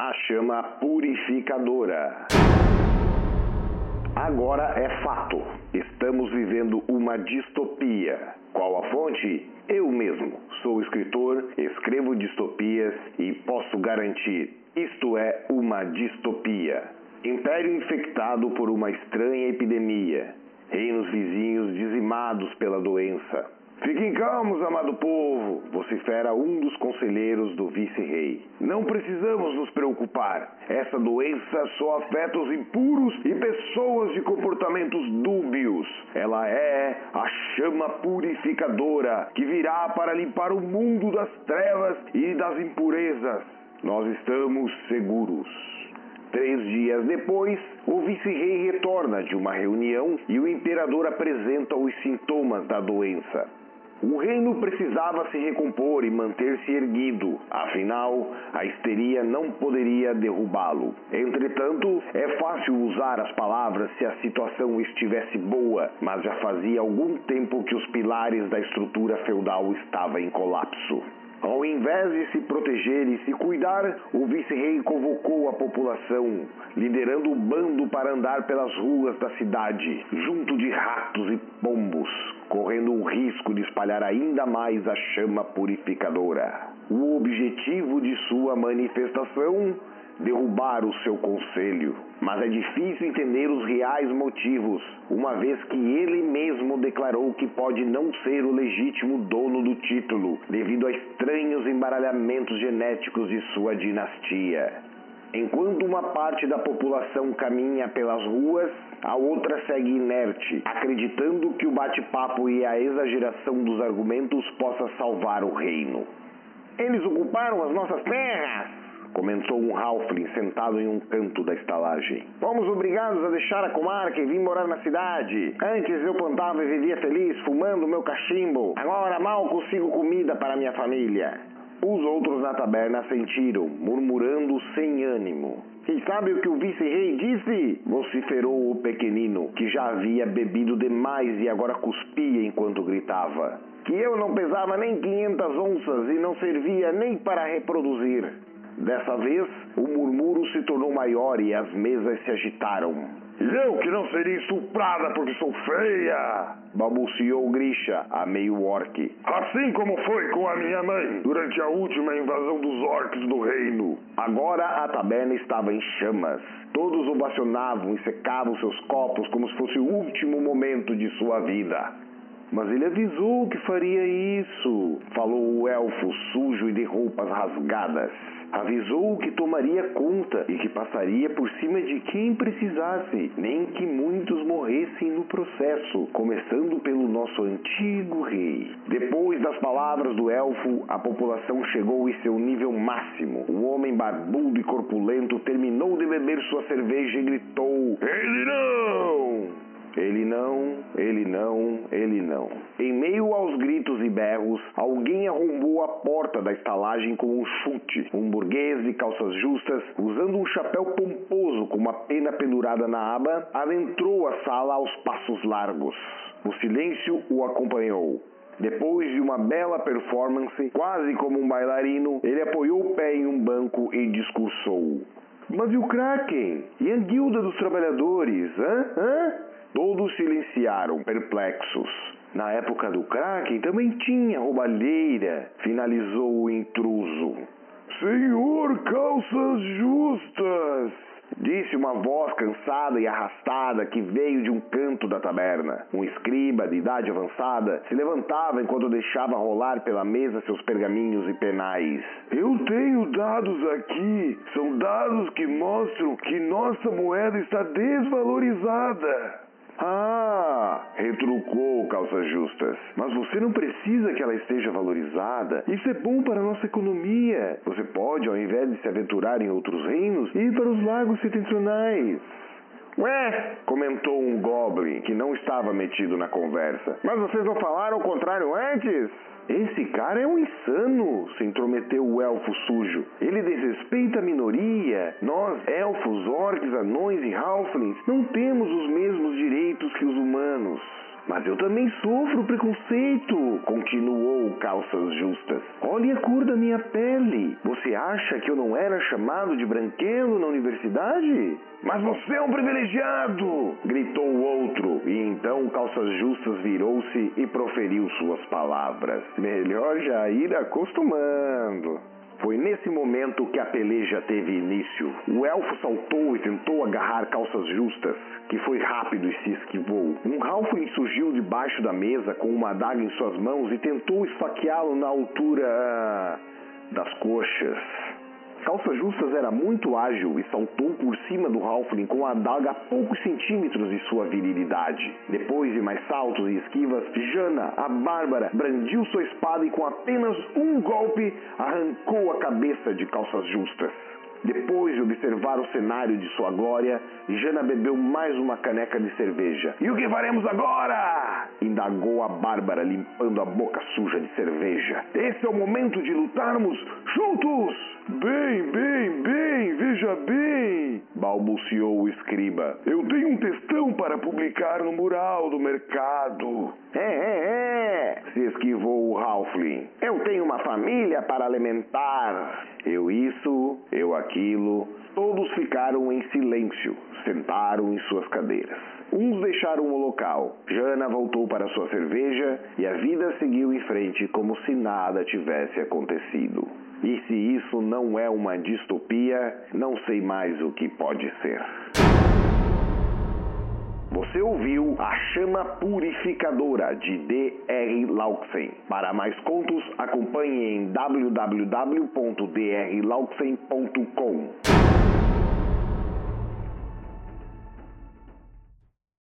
a chama purificadora. Agora é fato. Estamos vivendo uma distopia. Qual a fonte? Eu mesmo. Sou escritor, escrevo distopias e posso garantir: isto é uma distopia. Império infectado por uma estranha epidemia. Reinos vizinhos dizimados pela doença Fiquem calmos, amado povo, vocifera um dos conselheiros do vice-rei. Não precisamos nos preocupar. Essa doença só afeta os impuros e pessoas de comportamentos dúbios. Ela é a chama purificadora que virá para limpar o mundo das trevas e das impurezas. Nós estamos seguros. Três dias depois, o vice-rei retorna de uma reunião e o imperador apresenta os sintomas da doença. O reino precisava se recompor e manter-se erguido, afinal, a histeria não poderia derrubá-lo. Entretanto, é fácil usar as palavras se a situação estivesse boa, mas já fazia algum tempo que os pilares da estrutura feudal estavam em colapso. Ao invés de se proteger e se cuidar, o vice-rei convocou a população, liderando o bando para andar pelas ruas da cidade, junto de ratos e pombos, correndo o risco de espalhar ainda mais a chama purificadora. O objetivo de sua manifestação derrubar o seu conselho. Mas é difícil entender os reais motivos, uma vez que ele mesmo declarou que pode não ser o legítimo dono do título, devido a estranhos embaralhamentos genéticos de sua dinastia. Enquanto uma parte da população caminha pelas ruas, a outra segue inerte, acreditando que o bate-papo e a exageração dos argumentos possa salvar o reino. Eles ocuparam as nossas terras! Comentou um Halfling sentado em um canto da estalagem. Fomos obrigados a deixar a comarca e vir morar na cidade. Antes eu plantava e vivia feliz, fumando meu cachimbo. Agora mal consigo comida para minha família. Os outros na taberna sentiram, murmurando sem ânimo. E sabe o que o vice-rei disse? vociferou o pequenino, que já havia bebido demais e agora cuspia enquanto gritava. Que eu não pesava nem 500 onças e não servia nem para reproduzir. Dessa vez, o murmúrio se tornou maior e as mesas se agitaram. Eu que não seria estuprada porque sou feia! balbuciou Grisha, a meio orc. Assim como foi com a minha mãe durante a última invasão dos orcs do reino. Agora a taberna estava em chamas. Todos ovacionavam e secavam seus copos como se fosse o último momento de sua vida. Mas ele avisou que faria isso, falou o elfo sujo e de roupas rasgadas. Avisou que tomaria conta e que passaria por cima de quem precisasse, nem que muitos morressem no processo, começando pelo nosso antigo rei. Depois das palavras do elfo, a população chegou em seu nível máximo. O homem barbudo e corpulento terminou de beber sua cerveja e gritou: Ele não! Ele não, ele não, ele não. Em meio aos gritos e berros, alguém arrombou a porta da estalagem com um chute. Um burguês de calças justas, usando um chapéu pomposo com uma pena pendurada na aba, adentrou a sala aos passos largos. O silêncio o acompanhou. Depois de uma bela performance, quase como um bailarino, ele apoiou o pé em um banco e discursou. Mas e o Kraken? E a guilda dos trabalhadores? Hã? Hã? Todos silenciaram, perplexos. Na época do Kraken também tinha roubalheira, finalizou o intruso. Senhor Calças Justas! Disse uma voz cansada e arrastada que veio de um canto da taberna. Um escriba de idade avançada se levantava enquanto deixava rolar pela mesa seus pergaminhos e penais. Eu tenho dados aqui. São dados que mostram que nossa moeda está desvalorizada. Ah, retrucou Calças Justas. Mas você não precisa que ela esteja valorizada. Isso é bom para a nossa economia. Você pode, ao invés de se aventurar em outros reinos, ir para os lagos setentrionais. Ué, comentou um goblin que não estava metido na conversa. Mas vocês não falaram o contrário antes? Esse cara é um insano, se intrometeu o elfo sujo. Ele desrespeita a minoria. Nós, elfos, orcs, anões e halflings, não temos os mesmos direitos que os humanos. Mas eu também sofro preconceito, continuou Calças Justas. Olhe a cor da minha pele. Você acha que eu não era chamado de branquelo na universidade? Mas você é um privilegiado! gritou o outro, e então Calças Justas virou-se e proferiu suas palavras. Melhor já ir acostumando. Foi nesse momento que a peleja teve início. O elfo saltou e tentou agarrar calças justas, que foi rápido e se esquivou. Um Halfling surgiu debaixo da mesa com uma adaga em suas mãos e tentou esfaqueá-lo na altura das coxas. Calças Justas era muito ágil e saltou por cima do Halfling com a adaga a poucos centímetros de sua virilidade. Depois de mais saltos e esquivas, Jana, a Bárbara, brandiu sua espada e com apenas um golpe arrancou a cabeça de Calças Justas. Depois de observar o cenário de sua glória, Jana bebeu mais uma caneca de cerveja. E o que faremos agora? indagou a Bárbara, limpando a boca suja de cerveja. Esse é o momento de lutarmos juntos! Balbuciou o escriba. Eu tenho um textão para publicar no mural do mercado. É, é, é, se esquivou o Halfling. Eu tenho uma família para alimentar. Eu isso, eu aquilo. Todos ficaram em silêncio, sentaram em suas cadeiras. Uns deixaram o local. Jana voltou para sua cerveja e a vida seguiu em frente como se nada tivesse acontecido. E se isso não é uma distopia, não sei mais o que pode ser. Você ouviu A Chama Purificadora de D.R. Lauxen. Para mais contos, acompanhe em www.drlauxen.com.